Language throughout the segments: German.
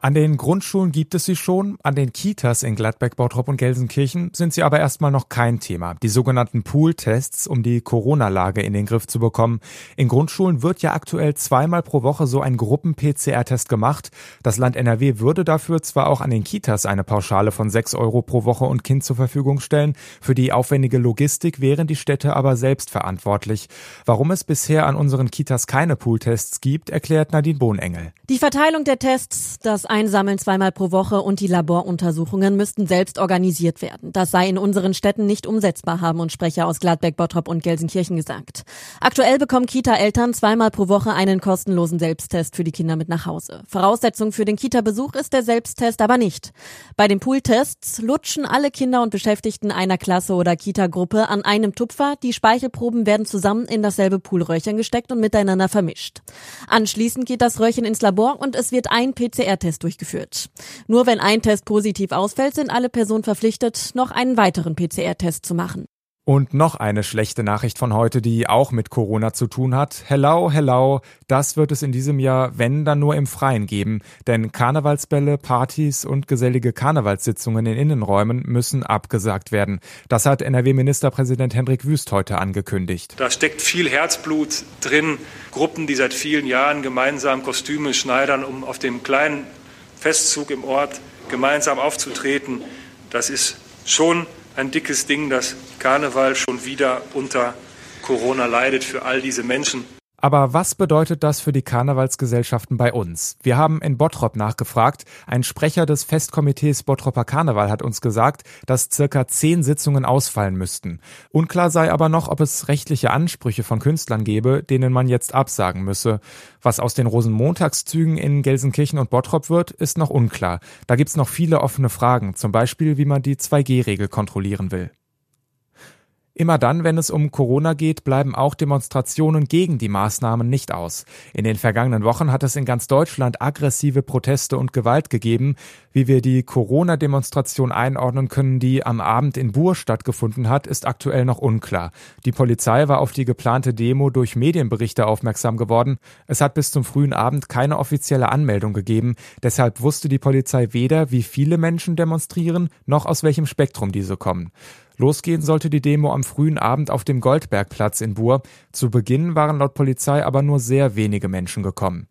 An den Grundschulen gibt es sie schon, an den Kitas in Gladbeck, Bautrop und Gelsenkirchen sind sie aber erstmal noch kein Thema. Die sogenannten Pool-Tests, um die Corona-Lage in den Griff zu bekommen. In Grundschulen wird ja aktuell zweimal pro Woche so ein Gruppen-PCR-Test gemacht. Das Land NRW würde dafür zwar auch an den Kitas eine Pauschale von 6 Euro pro Woche und Kind zur Verfügung stellen. Für die aufwendige Logistik wären die Städte aber selbst verantwortlich. Warum es bisher an unseren Kitas keine Pool-Tests gibt, erklärt Nadine Bohnengel. Die Verteilung der Tests, das Einsammeln zweimal pro Woche und die Laboruntersuchungen müssten selbst organisiert werden. Das sei in unseren Städten nicht umsetzbar, haben uns Sprecher aus Gladbeck, Bottrop und Gelsenkirchen gesagt. Aktuell bekommen Kita-Eltern zweimal pro Woche einen kostenlosen Selbsttest für die Kinder mit nach Hause. Voraussetzung für den Kita-Besuch ist der Selbsttest aber nicht. Bei den Pooltests lutschen alle Kinder und Beschäftigten einer Klasse oder Kita-Gruppe an einem Tupfer. Die Speichelproben werden zusammen in dasselbe Poolröhrchen gesteckt und miteinander vermischt. Anschließend geht das Röhrchen ins Labor und es wird ein PCR-Test Test durchgeführt. Nur wenn ein Test positiv ausfällt, sind alle Personen verpflichtet, noch einen weiteren PCR-Test zu machen. Und noch eine schlechte Nachricht von heute, die auch mit Corona zu tun hat. Hello, hello, das wird es in diesem Jahr, wenn dann nur im Freien geben. Denn Karnevalsbälle, Partys und gesellige Karnevalssitzungen in Innenräumen müssen abgesagt werden. Das hat NRW-Ministerpräsident Hendrik Wüst heute angekündigt. Da steckt viel Herzblut drin. Gruppen, die seit vielen Jahren gemeinsam Kostüme schneidern, um auf dem kleinen Festzug im Ort gemeinsam aufzutreten. Das ist schon ein dickes Ding, dass Karneval schon wieder unter Corona leidet für all diese Menschen. Aber was bedeutet das für die Karnevalsgesellschaften bei uns? Wir haben in Bottrop nachgefragt. Ein Sprecher des Festkomitees Bottroper Karneval hat uns gesagt, dass circa zehn Sitzungen ausfallen müssten. Unklar sei aber noch, ob es rechtliche Ansprüche von Künstlern gebe, denen man jetzt absagen müsse. Was aus den Rosenmontagszügen in Gelsenkirchen und Bottrop wird, ist noch unklar. Da gibt's noch viele offene Fragen, zum Beispiel wie man die 2G-Regel kontrollieren will. Immer dann, wenn es um Corona geht, bleiben auch Demonstrationen gegen die Maßnahmen nicht aus. In den vergangenen Wochen hat es in ganz Deutschland aggressive Proteste und Gewalt gegeben. Wie wir die Corona-Demonstration einordnen können, die am Abend in Buhr stattgefunden hat, ist aktuell noch unklar. Die Polizei war auf die geplante Demo durch Medienberichte aufmerksam geworden. Es hat bis zum frühen Abend keine offizielle Anmeldung gegeben. Deshalb wusste die Polizei weder, wie viele Menschen demonstrieren, noch aus welchem Spektrum diese kommen. Losgehen sollte die Demo am frühen Abend auf dem Goldbergplatz in Buhr. Zu Beginn waren laut Polizei aber nur sehr wenige Menschen gekommen.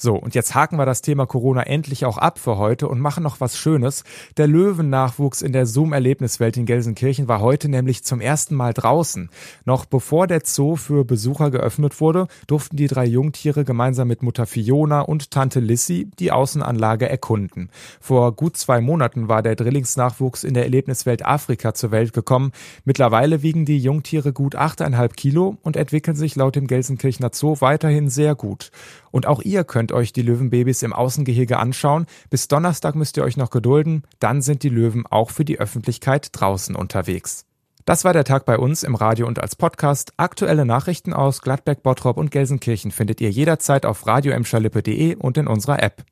So, und jetzt haken wir das Thema Corona endlich auch ab für heute und machen noch was Schönes. Der Löwennachwuchs in der Zoom-Erlebniswelt in Gelsenkirchen war heute nämlich zum ersten Mal draußen. Noch bevor der Zoo für Besucher geöffnet wurde, durften die drei Jungtiere gemeinsam mit Mutter Fiona und Tante Lissy die Außenanlage erkunden. Vor gut zwei Monaten war der Drillingsnachwuchs in der Erlebniswelt Afrika zur Welt gekommen. Mittlerweile wiegen die Jungtiere gut achteinhalb Kilo und entwickeln sich laut dem Gelsenkirchener Zoo weiterhin sehr gut. Und auch ihr könnt euch die Löwenbabys im Außengehege anschauen. Bis Donnerstag müsst ihr euch noch gedulden. Dann sind die Löwen auch für die Öffentlichkeit draußen unterwegs. Das war der Tag bei uns im Radio und als Podcast. Aktuelle Nachrichten aus Gladbeck, Bottrop und Gelsenkirchen findet ihr jederzeit auf radioemschalippe.de und in unserer App.